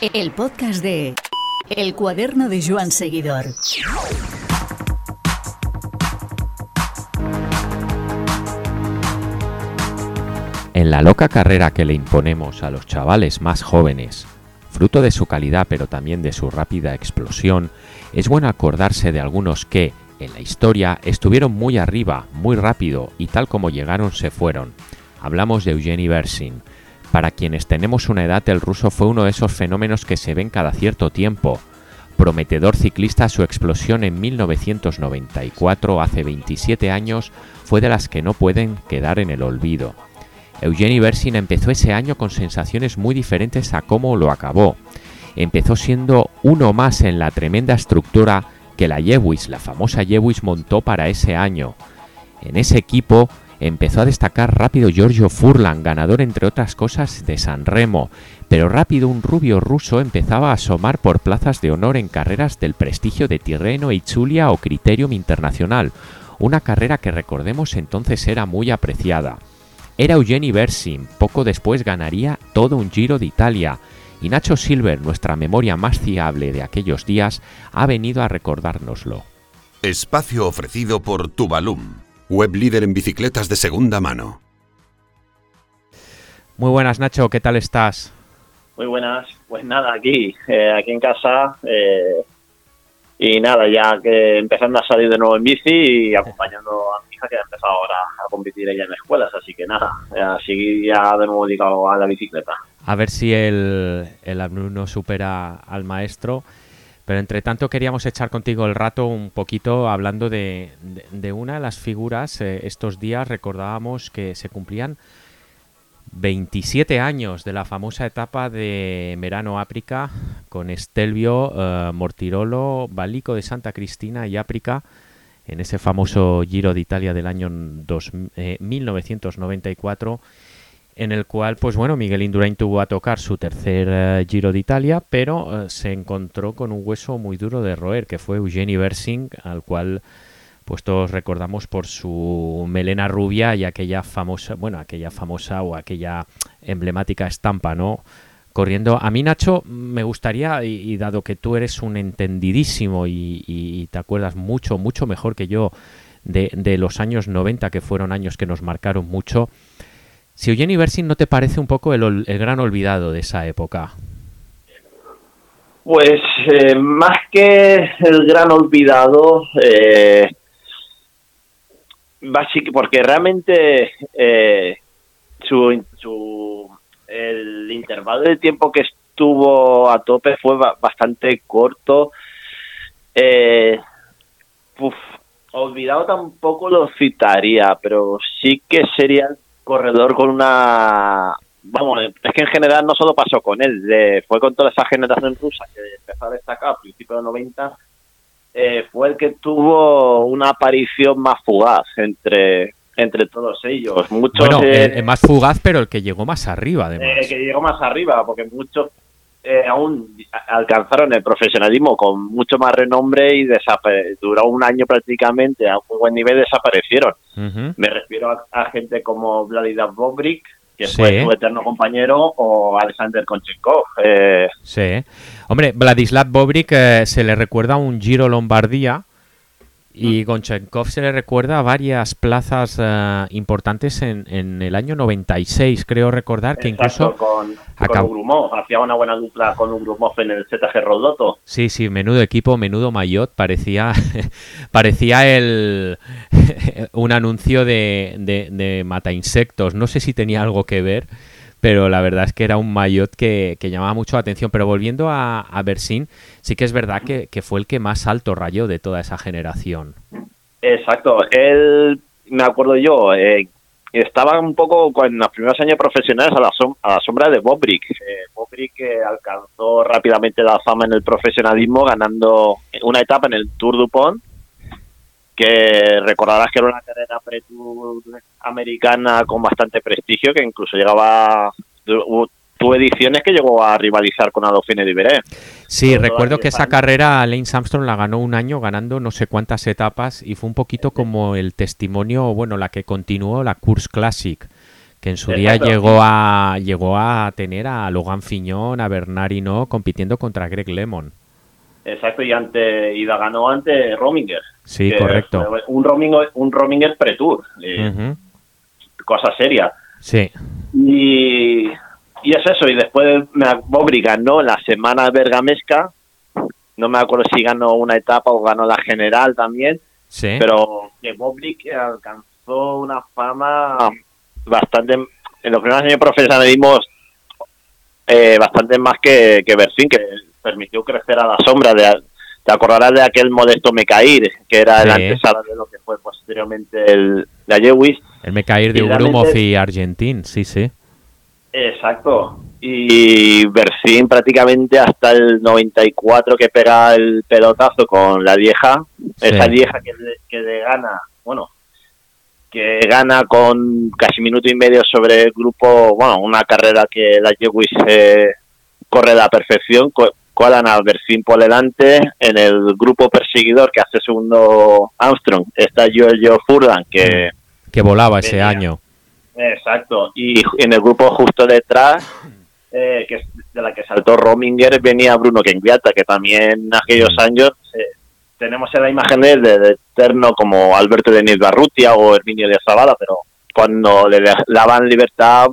El podcast de El cuaderno de Joan Seguidor. En la loca carrera que le imponemos a los chavales más jóvenes, fruto de su calidad pero también de su rápida explosión, es bueno acordarse de algunos que, en la historia, estuvieron muy arriba, muy rápido y tal como llegaron se fueron. Hablamos de Eugeni Bersin. Para quienes tenemos una edad, el ruso fue uno de esos fenómenos que se ven cada cierto tiempo. Prometedor ciclista, su explosión en 1994, hace 27 años, fue de las que no pueden quedar en el olvido. Eugeni Bersin empezó ese año con sensaciones muy diferentes a cómo lo acabó. Empezó siendo uno más en la tremenda estructura que la Lewis, la famosa Lewis, montó para ese año. En ese equipo empezó a destacar rápido Giorgio Furlan, ganador entre otras cosas de San Remo, pero rápido un rubio ruso empezaba a asomar por plazas de honor en carreras del prestigio de Tirreno, Itzulia o Criterium Internacional, una carrera que recordemos entonces era muy apreciada. Era Eugeni Bersin, poco después ganaría todo un Giro de Italia, y Nacho Silver, nuestra memoria más fiable de aquellos días, ha venido a recordárnoslo. Espacio ofrecido por Tubalum, web líder en bicicletas de segunda mano. Muy buenas Nacho, ¿qué tal estás? Muy buenas, pues nada, aquí, eh, aquí en casa, eh, y nada, ya que empezando a salir de nuevo en bici y acompañando a mi hija que ha empezado ahora a competir ella en escuelas, así que nada, así ya de nuevo dedicado a la bicicleta. A ver si el, el alumno supera al maestro. Pero entre tanto queríamos echar contigo el rato un poquito hablando de, de, una de las figuras. Eh, estos días recordábamos que se cumplían 27 años de la famosa etapa de Merano Áprica con Estelvio, eh, Mortirolo, Balico de Santa Cristina y Áprica en ese famoso Giro de Italia del año dos, eh, 1994 en el cual, pues bueno, Miguel Indurain tuvo a tocar su tercer uh, Giro de Italia, pero uh, se encontró con un hueso muy duro de roer, que fue Eugeni Bersing, al cual pues todos recordamos por su melena rubia y aquella famosa, bueno, aquella famosa o aquella emblemática estampa, ¿no? Corriendo. A mí, Nacho, me gustaría, y, dado que tú eres un entendidísimo y, y, y, te acuerdas mucho, mucho mejor que yo de, de los años 90, que fueron años que nos marcaron mucho, si Eugeni Bersin no te parece un poco el, el gran olvidado de esa época. Pues eh, más que el gran olvidado, eh, porque realmente eh, su, el intervalo de tiempo que estuvo a tope fue bastante corto. Eh, olvidado tampoco lo citaría, pero sí que sería corredor con una vamos es que en general no solo pasó con él de, fue con toda esa generación rusa que empezó a destacar a principios de 90 eh, fue el que tuvo una aparición más fugaz entre entre todos ellos. Muchos bueno, eh, el, más fugaz pero el que llegó más arriba además. El que llegó más arriba porque muchos eh, aún alcanzaron el profesionalismo con mucho más renombre y duró un año prácticamente a muy buen nivel desaparecieron. Uh -huh. Me refiero a, a, gente como Vladislav Bobrik, que sí. fue su eterno compañero, o Alexander Konchenkov. Eh. Sí. Hombre, Vladislav Bobrik eh, se le recuerda un Giro Lombardía y Gonchenkov se le recuerda a varias plazas uh, importantes en, en, el año 96, creo recordar que Exacto, incluso... con, con Ugrumov, hacía una buena dupla con Ugrumov en el ZG Rodoto. Sí, sí, menudo equipo, menudo maillot, parecía, parecía el un anuncio de, de, de mata insectos, no sé si tenía algo que ver, pero la verdad es que era un maillot que, que llamaba mucho la atención. Pero volviendo a, a Bersin, sí que es verdad que, que, fue el que más alto rayó de toda esa generación. Exacto, él, me acuerdo yo, eh, estaba un poco en los primeros años profesionales a la, som a la sombra de Bobrik. Eh, Bobrik eh, alcanzó rápidamente la fama en el profesionalismo ganando una etapa en el Tour Dupont que recordarás que era una carrera pre-tour americana con bastante prestigio, que incluso llegaba tuvo ediciones que llegó a rivalizar con Adolfine Liberé. Sí, recuerdo que esa carrera Lance Armstrong la ganó un año ganando no sé cuántas etapas y fue un poquito como el testimonio, bueno, la que continuó la Course Classic, que en su día Exacto. llegó a llegó a tener a Logan Fiñón, a Bernard Hinault compitiendo contra Greg Lemon. Exacto, y ante y la ganó ante Rominger. Sí, correcto. Un Rominger, un Rominger pre-tour, eh, cosa seria. Sí, Y, y es eso, y después Bobri ganó la semana bergamesca, no me acuerdo si ganó una etapa o ganó la general también, sí. pero que Bobrik alcanzó una fama bastante, en los primeros años profesionalismo, eh, bastante más que, que Bersin, que permitió crecer a la sombra de... Te acordarás de aquel modesto Mecair, que era el antesala de lo que fue posteriormente el, la Jewis. el Mecair de Ugrumov y Argentín, sí, sí. Exacto. Y Bersin prácticamente hasta el 94 que pega el pelotazo con la vieja, Sí. esa vieja que le, que le gana, bueno, que gana con casi minuto y medio sobre el grupo, bueno, una carrera que la Jewis eh, corre a la perfección, co- colan a Bersin por delante, en el grupo perseguidor que hace segundo Armstrong está Giorgio Furlan, que... Que volaba ese Venía. año. Exacto. Y en el grupo justo detrás, eh, que es de la que saltó Rominger, venía Bruno Kengiata, que también en aquellos Mm. años eh, tenemos en la imagen de, de, de eterno como Alberto Denis Barrutia o Herminio de Zavala, pero cuando le daban libertad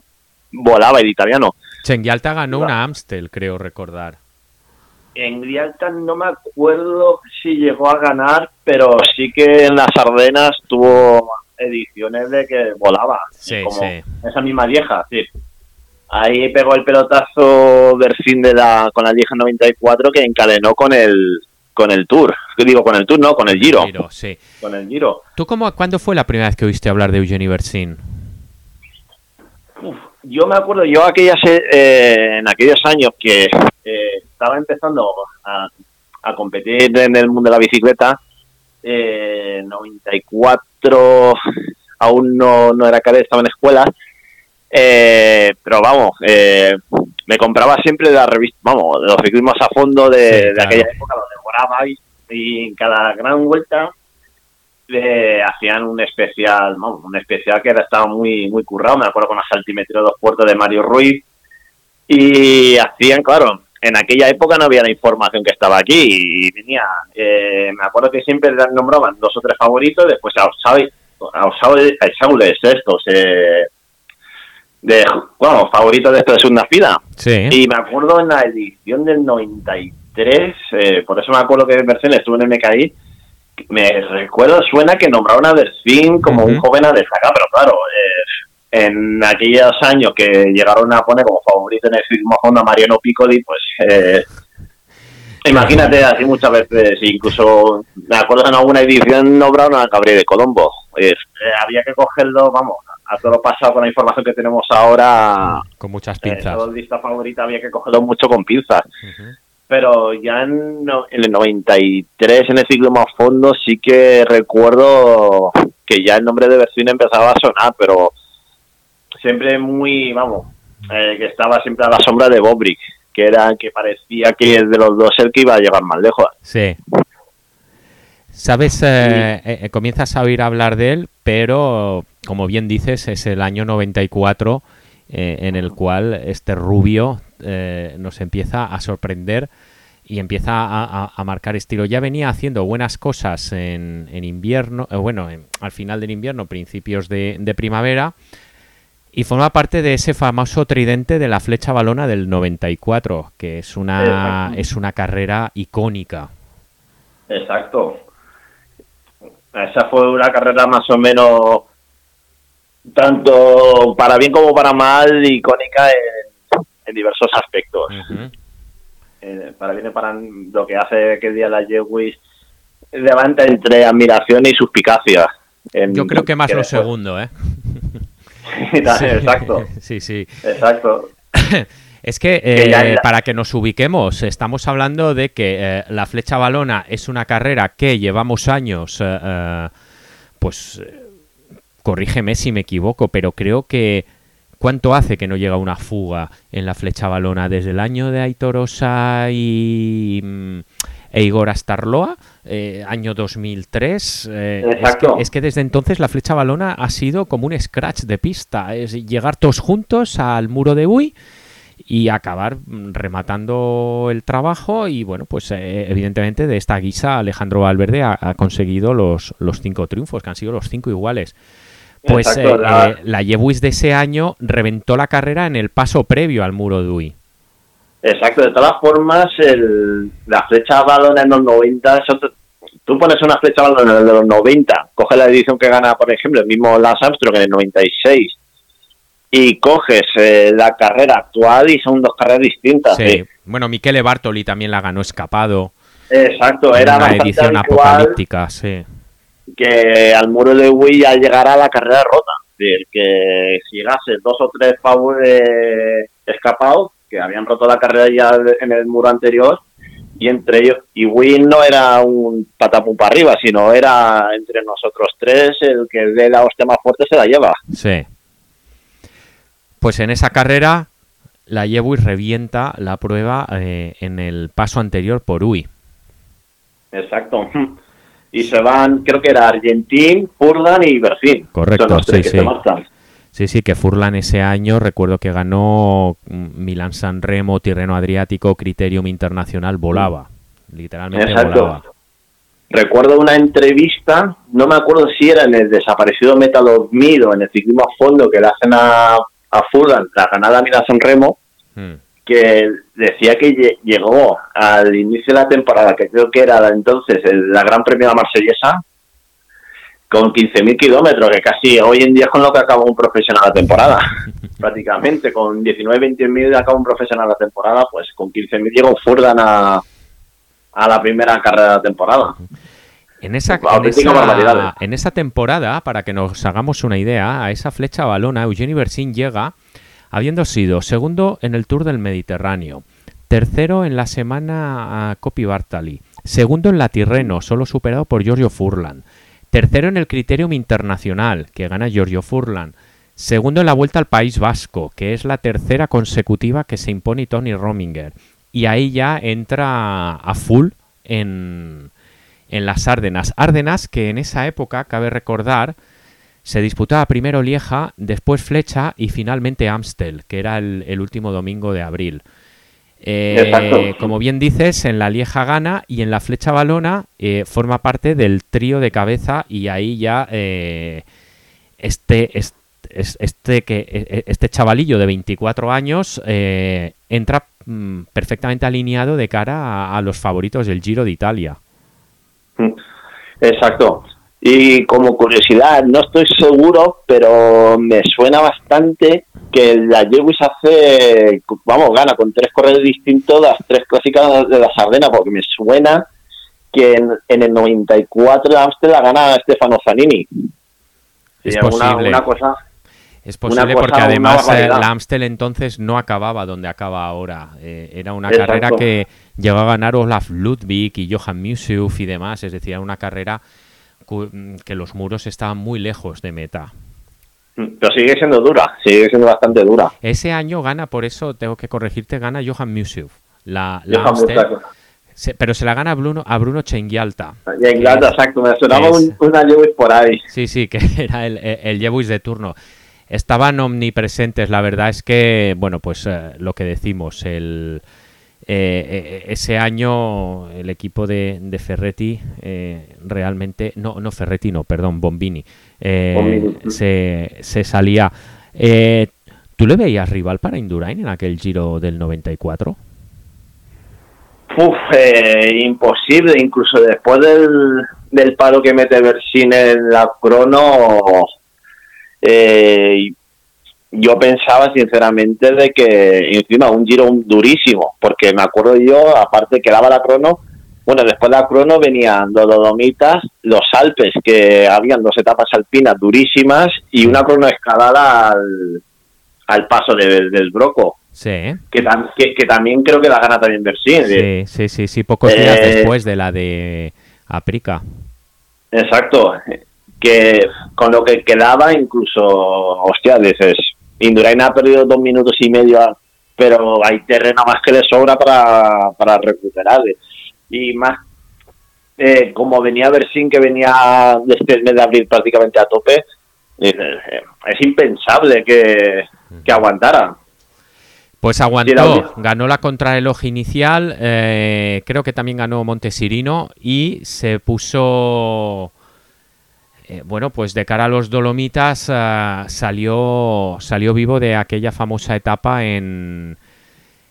volaba el italiano. Chengialta ganó una Amstel, creo recordar. En Grialta no me acuerdo si llegó a ganar, pero sí que en las Ardenas tuvo ediciones de que volaba. Sí, como sí. esa misma vieja, sí. Ahí pegó el pelotazo Bersin de la, con la vieja 94 que encadenó con el con el Tour. Digo, con el Tour, no, con el Giro. Giro, sí. Con el Giro. ¿Tú cómo, cuándo fue la primera vez que oíste hablar de Eugenie Bersin? Uf, yo me acuerdo, yo aquellas, eh, en aquellos años que eh, estaba empezando a, a competir en el mundo de la bicicleta, eh, 94 aún no, no era cadete, estaba en escuelas, eh, pero vamos, eh, me compraba siempre la revista, vamos, los ciclismos a fondo de, Sí, de claro. aquella época, los devoraba y, y en cada gran vuelta hacían un especial, vamos, un especial que era, estaba muy muy currado, me acuerdo con la saltimetría de dos puertos de Mario Ruiz y hacían, claro, en aquella época no había la información que estaba aquí y venía, eh, me acuerdo que siempre nombraban dos o tres favoritos, después a Osabe, a Isaule sextos, eh, de, bueno, favoritos de esto de segunda fila. Sí. Y me acuerdo en la edición del 93, eh, por eso me acuerdo que Bersin estuvo en el MKI, me recuerdo, suena que nombraron a Bersin como un joven a destacar, pero claro, eh, en aquellos años que llegaron a poner como favorito en el a fondo a Mariano Piccoli, pues eh, imagínate así muchas veces, incluso me acuerdo en alguna edición nombraron a Gabriel de Colombo. Eh, eh, había que cogerlo, vamos, a todo lo pasado con la información que tenemos ahora, Con muchas eh, pinzas. todo el lista favorita había que cogerlo mucho con pinzas. Pero ya en, en el 93, en el ciclismo a fondo, sí que recuerdo que ya el nombre de Bersin empezaba a sonar, pero siempre muy, vamos, eh, que estaba siempre a la sombra de Bobrick, que era que parecía que de los dos el que iba a llegar más lejos. Sí. Sabes, eh, eh, eh, comienzas a oír hablar de él, pero como bien dices, es el año 94 eh, en el cual este rubio nos empieza a sorprender y empieza a, a- marcar estilo. Ya venía haciendo buenas cosas en, en invierno, bueno, en- al final del invierno, principios de, de primavera, y forma parte de ese famoso tridente de la flecha balona del 94, que es una, Exacto. es una carrera icónica. Exacto. Esa fue una carrera más o menos, tanto para bien como para mal, icónica en, en diversos aspectos. Eh, para bien y para lo que hace que el día la Jewis levanta entre admiración y suspicacia. En- Yo creo que más lo después- segundo, ¿eh? exacto, Sí, sí. exacto. Es que, eh, para que nos ubiquemos, estamos hablando de que eh, la flecha balona es una carrera que llevamos años, eh, pues, corrígeme si me equivoco, pero creo que ¿cuánto hace que no llega una fuga en la flecha balona? Desde el año de Aitor Osa y mm, e Igor Astarloa, eh, año 2003. eh, es, que, Exacto. es que desde entonces la flecha balona ha sido como un scratch de pista, es llegar todos juntos al muro de Uy y acabar rematando el trabajo y bueno, pues eh, evidentemente de esta guisa Alejandro Valverde ha, ha conseguido los, los cinco triunfos, que han sido los cinco iguales. Pues Exacto, la- la Yewis de ese año reventó la carrera en el paso previo al muro de Uy. Exacto, de todas formas, el, la flecha balona en los 90, es otro- tú pones una flecha balona de los 90, coges la edición que gana, por ejemplo, el mismo Lance Armstrong en el 96, y coges eh, la carrera actual y son dos carreras distintas. Sí. Bueno, Michele Bartoli también la ganó escapado. Exacto, en era una edición apocalíptica, sí. que al muro de Wii ya llegara la carrera rota. Es decir, que si llegase dos o tres favores escapados, que habían roto la carrera ya en el muro anterior, y entre ellos, y Wii no era un patapum para arriba, sino era entre nosotros tres el que dé la hostia más fuerte se la lleva. Sí. Pues en esa carrera la Yewis revienta la prueba eh, en el paso anterior por Uy. Exacto. Y se van, creo que era Argentín, Furlan y Berfín. Correcto, Son los tres sí, sí. Sí, sí, que Furlan ese año, recuerdo que ganó mm, Milán San Remo, Tirreno Adriático, Criterium Internacional, volaba. Literalmente Exacto. volaba. Recuerdo una entrevista, no me acuerdo si era en el desaparecido Metal of Mid o en el ciclismo a fondo que le hacen a, a Furlan, la ganada Milán San Remo, Mm. que decía que lle- llegó al inicio de la temporada, que creo que era entonces la Gran Premio de la Marsellesa, con 15.000 kilómetros, que casi hoy en día es con lo que acaba un profesional la temporada, prácticamente, con 19, 20.000 acaba un profesional la temporada, pues con 15.000 llegó Furlan a, a la primera carrera de la temporada. En esa, en, esa, ¿eh? en esa temporada, para que nos hagamos una idea, a esa flecha balona, Eugenio Bersin llega habiendo sido segundo en el Tour del Mediterráneo, tercero en la semana a Coppi Bartali, segundo en la Tirreno, solo superado por Giorgio Furlan, tercero en el Criterium Internacional, que gana Giorgio Furlan, segundo en la Vuelta al País Vasco, que es la tercera consecutiva que se impone Tony Rominger, y ahí ya entra a full en, las Árdenas. Árdenas que en esa época, cabe recordar, se disputaba primero Lieja, después Flecha y finalmente Amstel, que era el último domingo de abril. Eh, como bien dices, en la Lieja gana y en la Flecha Balona eh, forma parte del trío de cabeza y ahí ya eh, este, este, este, que, e- este chavalillo de 24 años entra mm, perfectamente alineado de cara a, a los favoritos del Giro de Italia. Exacto. Y como curiosidad, no estoy seguro, pero me suena bastante que la Lewis hace, vamos, gana con tres corredores distintos las tres clásicas de la Sardena, porque me suena que en, en el 94 de Amstel la gana Stefano Zanini. Es posible. una cosa, Es posible cosa, porque además eh, la Amstel entonces no acababa donde acaba ahora. Eh, era una Exacto. carrera que llegó a ganar Olaf Ludwig y Johan Museuf y demás. Es decir, era una carrera que los muros estaban muy lejos de meta. pero sigue siendo dura, sigue siendo bastante dura. Ese año gana, por eso tengo que corregirte, gana Johan. La, la Johan se- pero se la gana a Bruno, a Bruno Chengialta. Exacto, me sonaba es- un- una Lewis por ahí. Sí, sí, que era el, el, de turno. Estaban omnipresentes, la verdad es que, bueno, pues eh, lo que decimos, el, eh, eh, ese año el equipo de, de Ferretti eh, realmente, no, no Ferretti, no, perdón, Bombini, eh, Bombini. Se, se salía. Eh, ¿Tú le veías rival para Indurain en aquel giro del 94? Uf, eh, imposible, incluso después del, del paro que mete Bersin en la crono, eh, yo pensaba sinceramente de que encima un giro durísimo, porque me acuerdo yo, aparte que daba la crono, bueno, después de la crono venían los Dolomitas, los Alpes, que habían dos etapas alpinas durísimas y una crono escalada al, al paso de- del Broco, Sí, ¿eh? que, tam- que, que también creo que la gana también Bersin. sí, sí, sí, sí, pocos días Eh, después de la de Aprica. Exacto, que con lo que quedaba incluso, hostia, dices, Indurain ha perdido dos minutos y medio, pero hay terreno más que le sobra para, para recuperar. y más eh, como venía Bersin, que venía desde el mes de abril prácticamente a tope, eh, es impensable que, que aguantara. Pues aguantó, ganó la contrarreloj inicial, eh, creo que también ganó Montesirino y se puso, eh, bueno, pues de cara a los Dolomitas eh, salió, salió vivo de aquella famosa etapa en...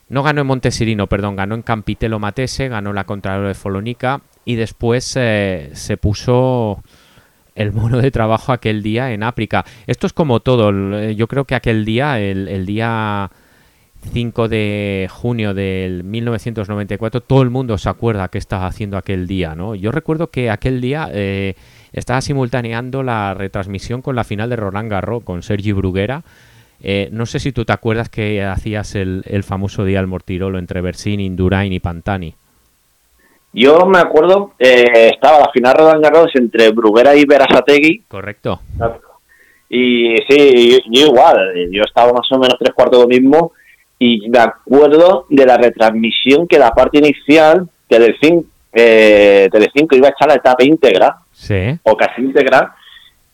No ganó en Montesirino, perdón, ganó en Campitello Matese, ganó la contrarreloj de Folonica y después se puso el mono de trabajo aquel día en África. Esto es como todo, yo creo que aquel día, el, día 5 de junio del 1994, todo el mundo se acuerda qué estaba haciendo aquel día, ¿no? Yo recuerdo que aquel día eh, estaba simultaneando la retransmisión con la final de Roland Garros con Sergi Bruguera. Eh, no sé si tú te acuerdas que hacías el, famoso día al Mortirolo entre Bersin, Indurain y Pantani. Yo me acuerdo, eh, estaba la final de Roland Garros entre Bruguera y Berasategui. Correcto. Y sí, yo, igual, yo estaba más o menos tres cuartos lo mismo y me acuerdo de la retransmisión que la parte inicial, Telecinco, eh, Telecinco iba a echar la etapa íntegra, sí. o casi íntegra,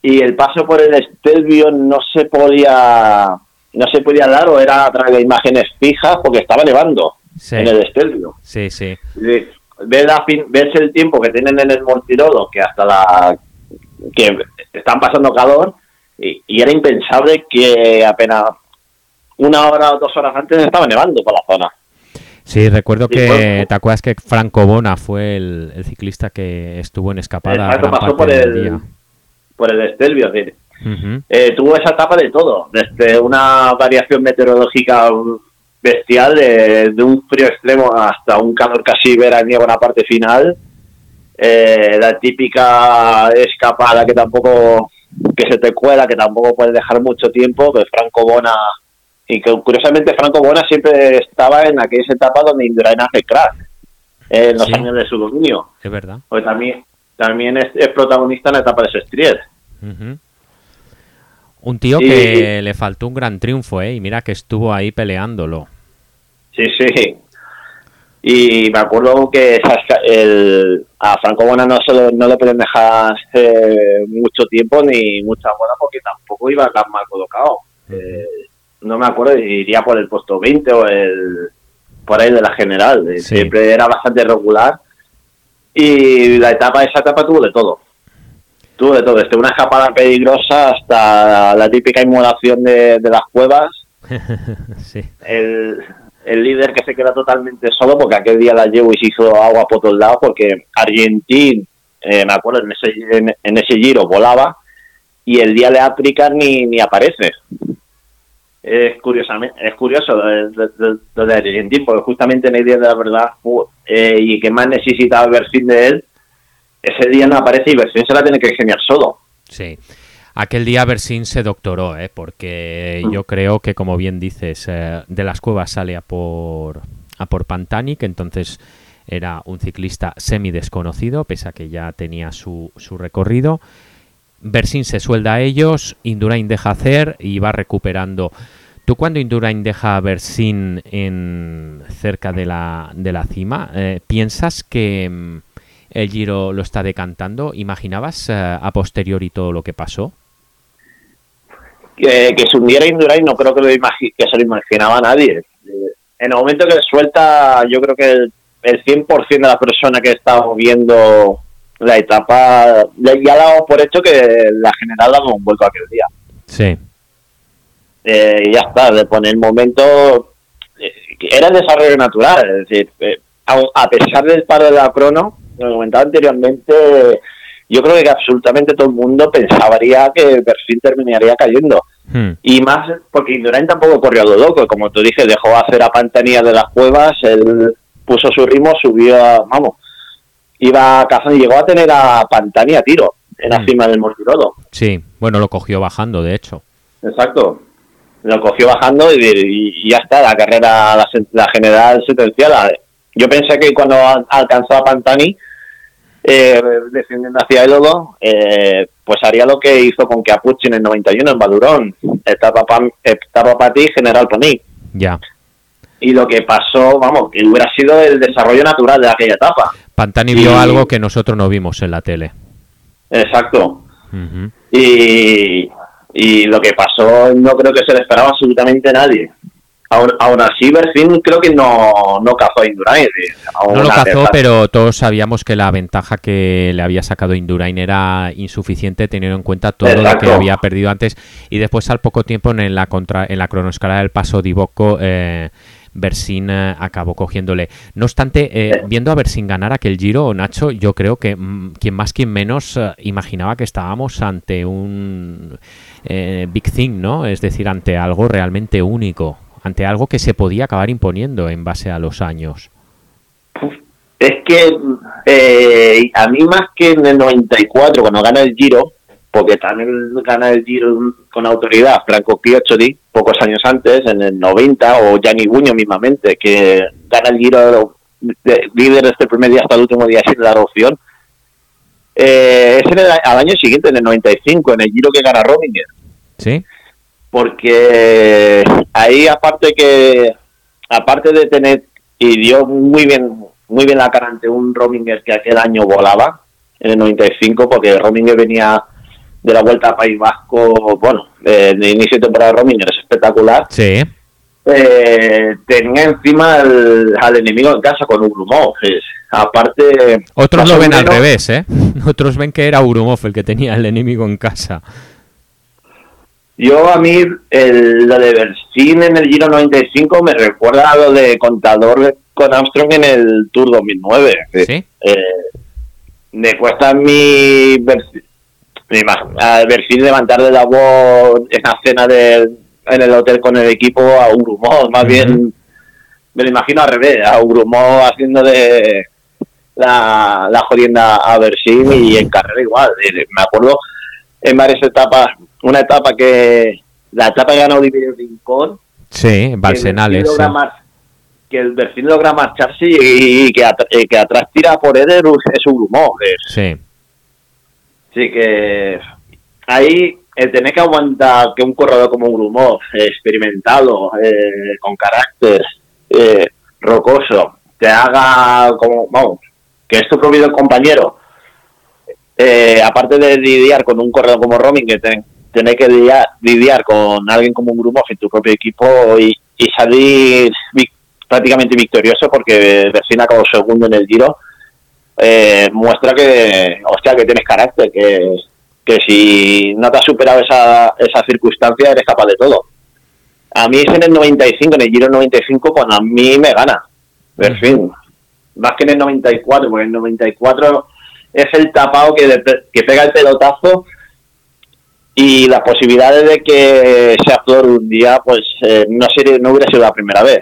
y el paso por el Estelvio no se podía no se podía dar o era a través de imágenes fijas porque estaba nevando en el Estelvio. Sí, sí. Ves, la ves el tiempo que tienen en el Montirodo, que hasta la que están pasando calor, y, y era impensable que apenas una hora o dos horas antes estaba nevando por la zona. Sí, recuerdo que, ¿te acuerdas que Franco Bona fue el, ciclista que estuvo en escapada? pasó por el, por el Estelvio, eh, tuvo esa etapa de todo, desde una variación meteorológica bestial, de, un frío extremo hasta un calor casi veraniego en la parte final, eh, la típica escapada que tampoco, que se te cuela, que tampoco puedes dejar mucho tiempo, que Franco Bona y que curiosamente Franco Bona siempre estaba en aquella etapa donde Indurain hace crack en los años de su dominio. Es verdad. Porque también, también es, protagonista en la etapa de Sestrier. Un tío que le faltó un gran triunfo, ¿eh? Y mira que estuvo ahí peleándolo. Sí, sí. Y me acuerdo que el, a Franco Bona no, se no le pueden dejar eh, mucho tiempo ni mucha bola porque tampoco iba tan mal colocado no me acuerdo, iría por el puesto 20 o el por ahí de la general. Siempre era bastante regular. Y la etapa, esa etapa tuvo de todo. Tuvo de todo, desde una escapada peligrosa hasta la típica inmolación de, las cuevas. el, el, líder que se queda totalmente solo, porque aquel día la llevo y se hizo agua por todos lados, porque Argentín, eh, me acuerdo, en ese, en, ese giro volaba y el día de África ni, ni aparece es curiosamente es curioso lo de, Argentina porque justamente en el día de la verdad eh, y que más necesitaba Bersin de él ese día no aparece y Bersin se la tiene que ingeniar solo sí aquel día Bersin se doctoró ¿eh? porque mm. yo creo que como bien dices eh, de las cuevas sale a por a por Pantani que entonces era un ciclista semi desconocido pese a que ya tenía su, su recorrido Bersin se suelda a ellos, Indurain deja hacer y va recuperando. ¿Tú cuando Indurain deja a Bersin en, cerca de la, de la cima, eh, piensas que mm, el Giro lo está decantando? ¿Imaginabas eh, a posteriori todo lo que pasó? Que, se hundiera Indurain no creo que, lo que se lo imaginaba nadie. En el momento que suelta, yo creo que el, el 100% de las personas que estamos viendo la etapa, ya dado por hecho que la general daba un vuelco aquel día. Sí. Eh, y ya está, de poner el momento, eh, era el desarrollo natural, es decir, eh, a, pesar del paro de la crono, como comentaba anteriormente, yo creo que absolutamente todo el mundo pensaría que Perfil terminaría cayendo. Hmm. Y más porque Indurain tampoco corrió a lo loco, como tú dices, dejó hacer a Pantanía de las cuevas, él puso su ritmo, subió a, vamos, iba cazando y llegó a tener a Pantani a tiro en la mm. cima del Mortirodo. Sí, bueno, lo cogió bajando, de hecho. Exacto. Lo cogió bajando y, ya está, la carrera, la, general sentenciada. Yo pensé que cuando alcanzó a Pantani, eh, descendiendo hacia el lodo, eh, pues haría lo que hizo con Capucci en el 91 en Badurón. Etapa para ti, general para mí. Ya. y lo que pasó, vamos, que hubiera sido el desarrollo natural de aquella etapa. Pantani vio algo que nosotros no vimos en la tele. Exacto. y, y lo que pasó no creo que se le esperaba absolutamente nadie. Aún, así, Berfin creo que no, no cazó a Indurain. No lo cazó, pero todos sabíamos que la ventaja que le había sacado Indurain era insuficiente teniendo en cuenta todo lo que había perdido antes. Y después, al poco tiempo, en la, contra, en la cronoescala del paso de Iboco, eh, Bersin eh, acabó cogiéndole. No obstante, eh, viendo a Bersin ganar aquel giro, Nacho, yo creo que mm, quien más, quien menos eh, imaginaba que estábamos ante un big thing, ¿no? Es decir, ante algo realmente único ante algo que se podía acabar imponiendo en base a los años. Es que eh, a mí más que en el 94, cuando gana el Giro, porque también gana el Giro con autoridad Franco Pioccioli, pocos años antes, en el 90, o Gianni Buño mismamente, que gana el Giro de, líder desde el primer día hasta el último día sin la opción. Eh, es en el, al año siguiente, en el 95, en el Giro que gana Rominger. Sí porque ahí aparte que aparte de tener y dio muy bien muy bien la cara ante un Rominger que aquel año volaba en el 95 porque Rominger venía de la vuelta a País Vasco bueno el inicio de temporada de Rominger es espectacular sí eh, tenía encima al, enemigo en casa con Urumov aparte otros lo ven al revés eh otros ven que era Urumov el que tenía el enemigo en casa yo a mí el, lo de Bersin en el Giro 95 me recuerda a lo de Contador con Armstrong en el Tour 2009. ¿Sí? Eh, me cuesta a mí Bersin levantar de la voz en la cena de, en el hotel con el equipo a Urumó. Más bien me lo imagino al revés, a Urumó haciendo de la, la jodienda a Bersin y en carrera igual. Me acuerdo en varias etapas una etapa que la etapa que ganó Olivier Rincón. Sí, Barcenales. Que el Berfín logra marcharse y, que, que, atrás tira por él es un humor. Sí. Sí, que ahí el tener que aguantar que un corredor como un humor experimentado, eh, con carácter, eh, rocoso, te haga como, vamos, que es tu propio compañero, eh, aparte de lidiar con un corredor como Roming que que lidiar, con alguien como grupo en tu propio equipo y, salir prácticamente victorioso porque recién acabó segundo en el giro, eh, muestra que, hostia, que tienes carácter, que, que si no te has superado esa, esa circunstancia eres capaz de todo. A mí es en el 95, en el giro 95, cuando a mí me gana. En fin, más que en el 94, porque en el 94 es el tapado que, que pega el pelotazo y las posibilidades de que sea flor un día, pues eh, no, sería, no hubiera sido la primera vez.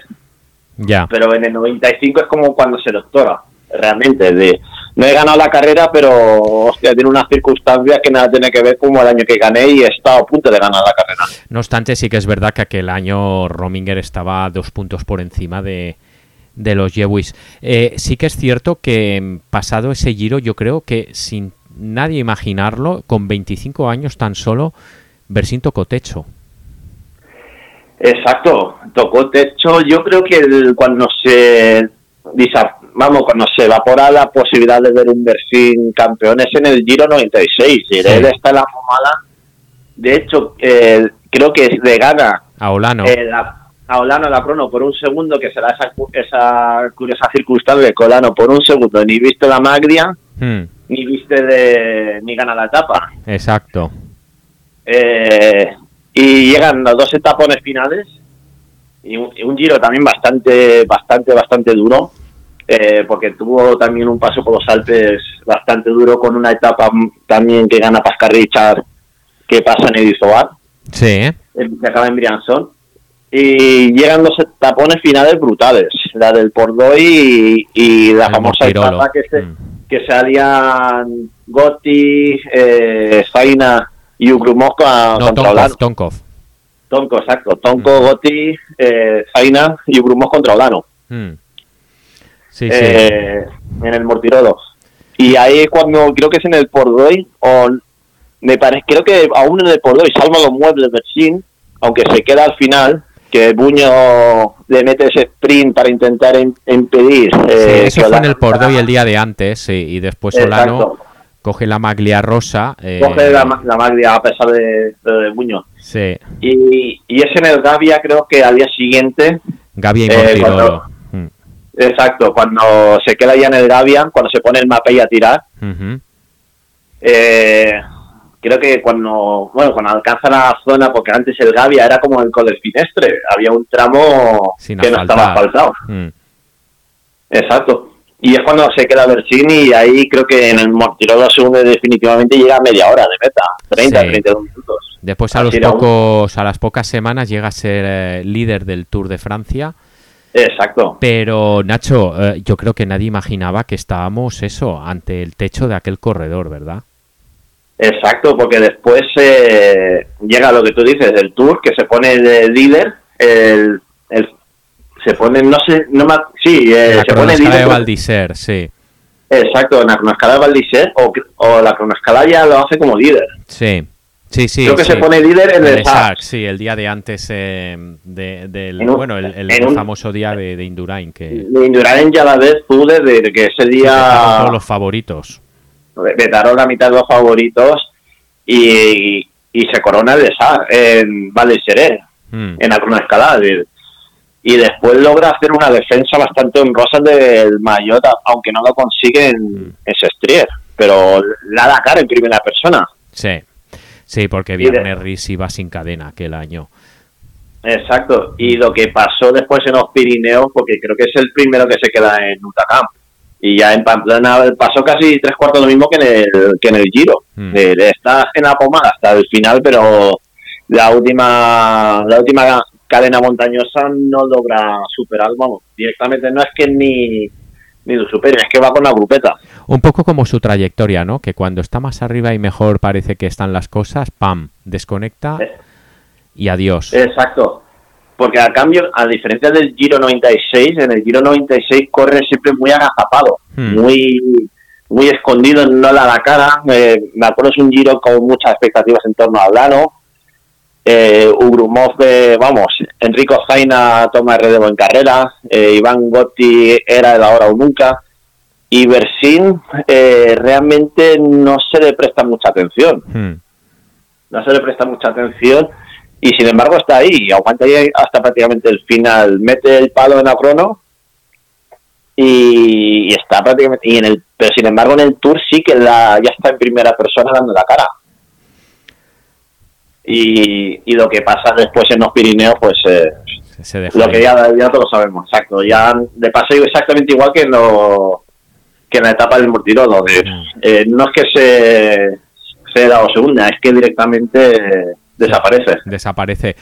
Ya. Pero en el 95 es como cuando se doctora, realmente. De, no he ganado la carrera, pero hostia, tiene unas circunstancias que nada tiene que ver como el año que gané y he estado a punto de ganar la carrera. No obstante, sí que es verdad que aquel año Rominger estaba dos puntos por encima de, de los Yewis. Eh, sí que es cierto que pasado ese giro, yo creo que sin nadie imaginarlo, con 25 años tan solo, Bersin tocó techo. Exacto, tocó techo. Yo creo que cuando se vamos, cuando se evapora la posibilidad de ver un Bersin campeón es en el Giro 96. Y él está en la pomada. De hecho, creo que le gana a Olano. a Olano la crono por un segundo, que será esa, esa curiosa circunstancia de Colano por un segundo, ni visto la Magria. Hmm ni viste de ni gana la etapa. Exacto. Eh, y llegan los dos etapones finales y un, giro también bastante, bastante, bastante duro, eh, porque tuvo también un paso por los Alpes bastante duro con una etapa también que gana Pascal Richard que pasa en Edizoar. Sí. Que acaba en Briançon. Y llegan dos etapones finales brutales, la del Pordoy y, la famosa etapa que se, mm que salían Gotti, eh, Zaina y Ugrumov contra Tonkov, Tonkov. Tonko, exacto. Tonko, mm. Gotti, eh, Zaina y Ugrumov contra Olano. Mm. Sí, eh, En el Mortirolo. Y ahí cuando, creo que es en el Pordoy, o me parece, creo que aún en el Pordoy salva los muebles de Bersin, aunque se queda al final, que Buño le mete ese sprint para intentar im- impedir. Sí, eh, eso que fue en el Porto y el día de antes, sí, y después Solano Exacto. coge la maglia rosa. eh, Coge la, ma- la maglia a pesar de, de, de Muñoz. Sí, Y, y es en el Gavia, creo que al día siguiente, Gaby y cuando- Mm, exacto, cuando se queda ya en el Gavia, cuando se pone el mapei a tirar, ujú. eh, creo que cuando bueno cuando alcanza la zona, porque antes el Gavia era como el del Finestre, había un tramo Sin que no estaba asfaltado. Mm, Exacto. Y es cuando se queda Bersini y ahí creo que en el Mortirolo se une definitivamente y llega a media hora de meta, 30, Sí. 32 minutos. Después a los pocos, a las pocas semanas llega a ser eh, líder del Tour de Francia. Exacto. Pero Nacho, eh, yo creo que nadie imaginaba que estábamos eso, ante el techo de aquel corredor, ¿verdad? Exacto, porque después eh, llega lo que tú dices, el Tour, que se pone de líder, el, el- se pone, no sé, no me, sí, eh, la se pone líder. de Valdiser, sí. Exacto, en la cronoescala de Valdiser o, o la cronoescala ya lo hace como líder. Sí, sí, sí. Creo que sí. se pone líder en el, El. Sark, sí, el día de antes eh, de- del, En un- bueno, el, el en un- famoso día de, de Indurain, que De Indurain ya la vez pude de que ese día todos los favoritos. vetaron la mitad de los favoritos y, y se corona el Sark en Valdiseré, Mm, en la cronoescala. de- Y después logra hacer una defensa bastante honrosa del Maillot, aunque no lo consigue en, Mm. en Sestrier, pero la da cara en primera persona. Sí, sí, porque Viernes iba sin cadena aquel año. Exacto. Y lo que pasó después en los Pirineos, porque creo que es el primero que se queda en Utacam. Y ya en Pamplona pasó casi tres cuartos lo mismo que en el, que en el Giro. Mm. Eh, está en la pomada hasta el final, pero la última la última cadena montañosa no logra superar, vamos, directamente no es que ni, ni lo supere, es que va con la grupeta. Un poco como su trayectoria, ¿no? Que cuando está más arriba y mejor parece que están las cosas, ¡pam! Desconecta y adiós. Exacto. Porque a cambio, a diferencia del Giro 96, en el Giro 96 corre siempre muy agazapado, Hmm. muy muy escondido, no la da cara. Eh, me acuerdo es un Giro con muchas expectativas en torno a Lano. Eh, Ugrumov, eh, vamos, Enrico Zaina toma el relevo en carrera, eh, Iván Gotti era el ahora o nunca, y Bersin eh, realmente no se le presta mucha atención. Hmm. no se le presta mucha atención y sin embargo está ahí, aguanta ahí hasta prácticamente el final, mete el palo en la crono y, y está prácticamente y en el pero sin embargo en el tour sí que la, ya está en primera persona dando la cara. Y, y lo que pasa después en los Pirineos pues eh, Se- lo que ya, ya todos sabemos exacto. Ya de paso exactamente igual que en lo que en la etapa del Mortirolo de- Mm. eh, no es que se se da o segunda es que directamente desaparece desaparece.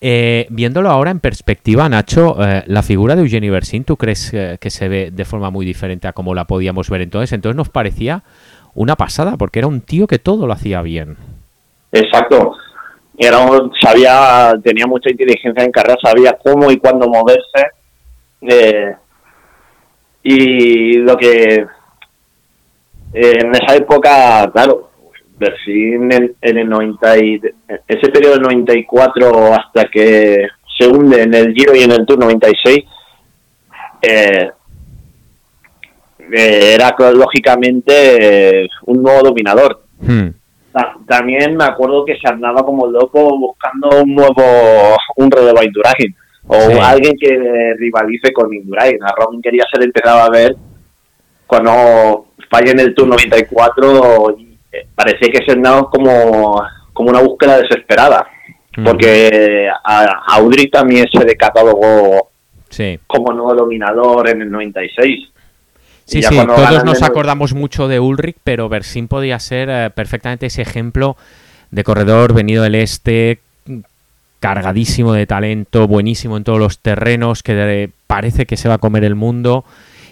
Eh, viéndolo ahora en perspectiva, Nacho, eh, la figura de Eugeni Bersin, ¿tú crees eh, que se ve de forma muy diferente a como la podíamos ver entonces? Entonces nos parecía una pasada, porque era un tío que todo lo hacía bien. Exacto. Era un- sabía, tenía mucha inteligencia en carrera, sabía cómo y cuándo moverse. Y lo que en esa época, claro, en, en el 90 y, ese periodo del 94 hasta que se hunde en el Giro y en el Tour 96, eh, eh, era lógicamente eh, un nuevo dominador. Hmm. Ta- También me acuerdo que se andaba como loco buscando un nuevo, un relevo Indurain. O Sí. alguien que rivalice con Indurain. A Robin quería se le empezaba a ver cuando falla en el Tour 94. y, eh, Parecía que se andaba como, como una búsqueda desesperada. Porque a, también se le catalogó Sí. como nuevo dominador en el 96. Sí, ya sí, todos nos acordamos mucho de Ulrich, pero Bersin podía ser eh, perfectamente ese ejemplo de corredor venido del este, cargadísimo de talento, buenísimo en todos los terrenos, que parece que se va a comer el mundo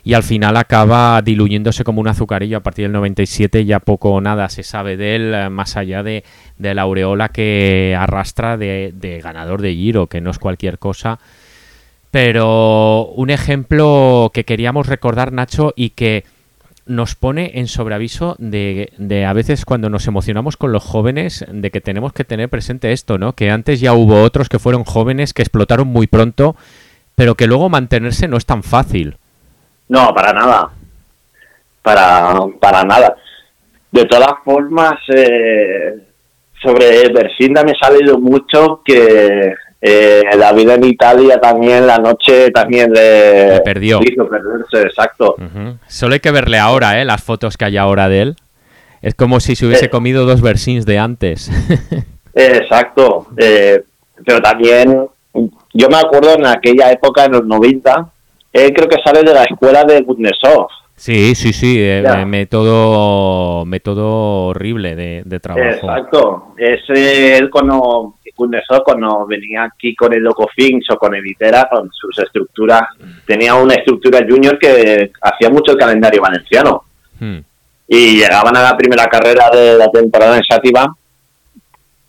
y al final acaba diluyéndose como un azucarillo a partir del 97, ya poco o nada se sabe de él, eh, más allá de, de la aureola que arrastra de ganador de Giro, que no es cualquier cosa. Pero un ejemplo que queríamos recordar, Nacho, y que nos pone en sobreaviso de, de a veces cuando nos emocionamos con los jóvenes, de que tenemos que tener presente esto, ¿no? Que antes ya hubo otros que fueron jóvenes que explotaron muy pronto, pero que luego mantenerse no es tan fácil. No, para nada. Para, para nada. De todas formas, eh, sobre Bersinda me ha salido mucho que eh, la vida en Italia también, la noche también le, Le perdió. hizo perderse, exacto. Solo hay que verle ahora, ¿eh? Las fotos que hay ahora de él. Es como si se hubiese Eh. comido dos versins de antes. Exacto. Eh, pero también, yo me acuerdo en aquella época, en los 90, él creo que sale de la escuela de Kuznetsov. sí, sí, sí. eh, eh, método, método horrible de, de trabajo. Exacto. Es eh, él cuando, Cuando venía aquí con el Loco Finch o con Editera, con sus estructuras, tenía una estructura junior que hacía mucho el calendario valenciano. Hmm. y llegaban a la primera carrera de la temporada en Sátiva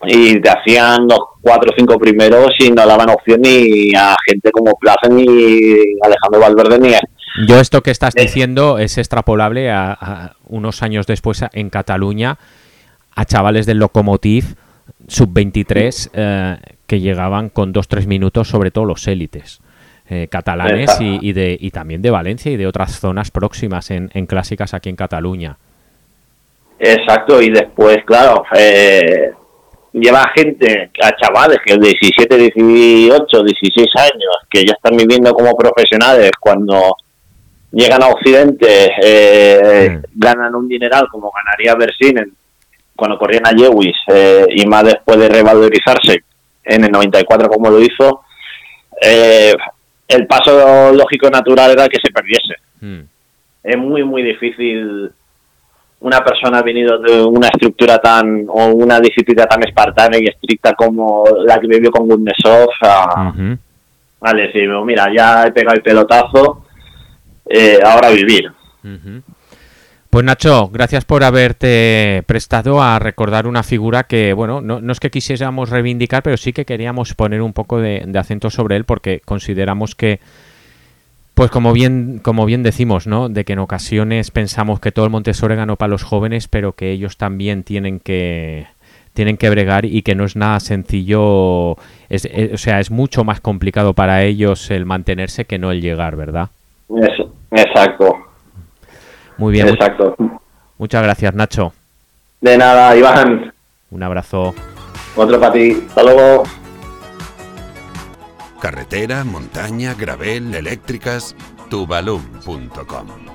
y te hacían los cuatro o cinco primeros y no daban opción ni a gente como Plaza ni Alejandro Valverde ni a... Yo esto que estás diciendo es extrapolable a, a unos años después en Cataluña a chavales del Lokomotiv sub-23 eh, que llegaban con 2-3 minutos, sobre todo los élites eh, catalanes y, y de, y también de Valencia y de otras zonas próximas en, en clásicas aquí en Cataluña. Exacto, y después, claro, eh, lleva gente, a chavales que de 17, 18, 16 años, que ya están viviendo como profesionales cuando llegan a Occidente, eh, Mm. ganan un dineral como ganaría Bersin en- cuando corrían a Lewis eh, y más después de revalorizarse en el 94 como lo hizo, eh, el paso lógico natural era que se perdiese Mm. es muy muy difícil una persona venido de una estructura tan o una disciplina tan espartana y estricta como la que vivió con Gundesov a, Ujú. a decir mira ya he pegado el pelotazo eh, ahora vivir. Pues Nacho, gracias por haberte prestado a recordar una figura que, bueno, no, no es que quisiéramos reivindicar, pero sí que queríamos poner un poco de, de acento sobre él porque consideramos que, pues como bien, como bien decimos, ¿no? De que en ocasiones pensamos que todo el Montessori ganó para los jóvenes, pero que ellos también tienen que tienen que bregar y que no es nada sencillo, es- eh, o sea, es mucho más complicado para ellos el mantenerse que no el llegar, ¿verdad? Es- exacto Muy bien, exacto muchas gracias Nacho. de nada Iván Un abrazo. otro para ti hasta luego Carretera, montaña, gravel, eléctricas, tubalum.com.